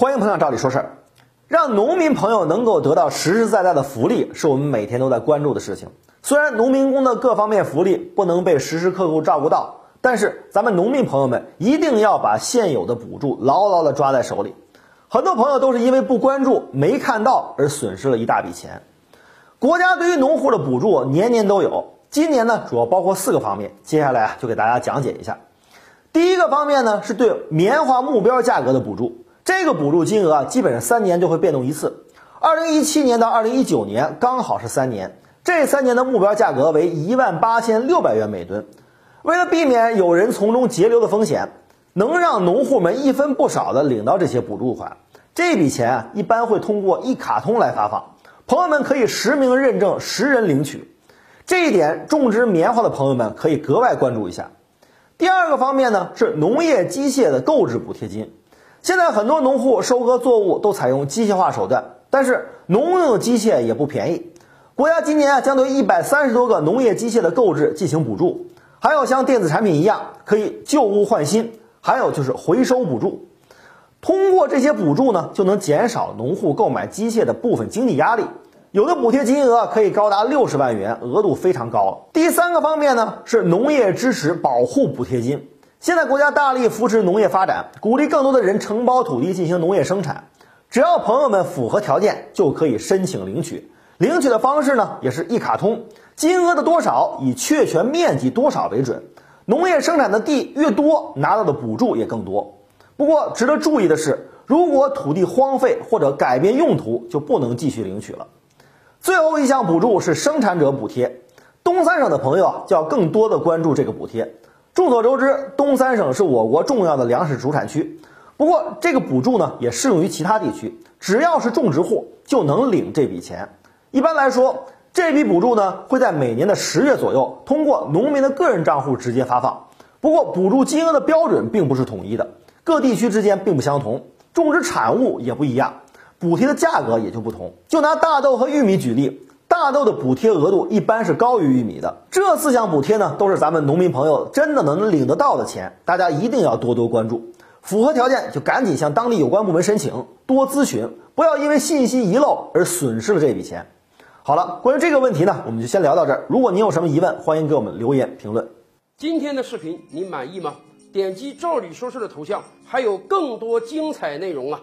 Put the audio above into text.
欢迎朋友照理说事儿，让农民朋友能够得到实实在在的福利，是我们每天都在关注的事情。虽然农民工的各方面福利不能被时时刻刻照顾到，但是咱们农民朋友们一定要把现有的补助牢牢的抓在手里。很多朋友都是因为不关注、没看到而损失了一大笔钱。国家对于农户的补助年年都有，今年呢主要包括四个方面，接下来啊就给大家讲解一下。第一个方面呢是对棉花目标价格的补助。这个补助金额啊，基本上三年就会变动一次。二零一七年到二零一九年刚好是三年，这三年的目标价格为一万八千六百元每吨。为了避免有人从中截流的风险，能让农户们一分不少的领到这些补助款。这笔钱啊，一般会通过一卡通来发放，朋友们可以实名认证、十人领取。这一点，种植棉花的朋友们可以格外关注一下。第二个方面呢，是农业机械的购置补贴金。现在很多农户收割作物都采用机械化手段，但是农用机械也不便宜。国家今年啊将对一百三十多个农业机械的购置进行补助，还有像电子产品一样可以旧物换新，还有就是回收补助。通过这些补助呢，就能减少农户购买机械的部分经济压力。有的补贴金额可以高达六十万元，额度非常高。第三个方面呢是农业支持保护补贴金。现在国家大力扶持农业发展，鼓励更多的人承包土地进行农业生产。只要朋友们符合条件，就可以申请领取。领取的方式呢，也是一卡通，金额的多少以确权面积多少为准。农业生产的地越多，拿到的补助也更多。不过值得注意的是，如果土地荒废或者改变用途，就不能继续领取了。最后一项补助是生产者补贴，东三省的朋友就要更多的关注这个补贴。众所周知，东三省是我国重要的粮食主产区。不过，这个补助呢也适用于其他地区，只要是种植户就能领这笔钱。一般来说，这笔补助呢会在每年的十月左右通过农民的个人账户直接发放。不过，补助金额的标准并不是统一的，各地区之间并不相同，种植产物也不一样，补贴的价格也就不同。就拿大豆和玉米举例。大豆的补贴额度一般是高于玉米的，这四项补贴呢，都是咱们农民朋友真的能领得到的钱，大家一定要多多关注，符合条件就赶紧向当地有关部门申请，多咨询，不要因为信息遗漏而损失了这笔钱。好了，关于这个问题呢，我们就先聊到这儿。如果您有什么疑问，欢迎给我们留言评论。今天的视频您满意吗？点击赵理说事的头像，还有更多精彩内容啊！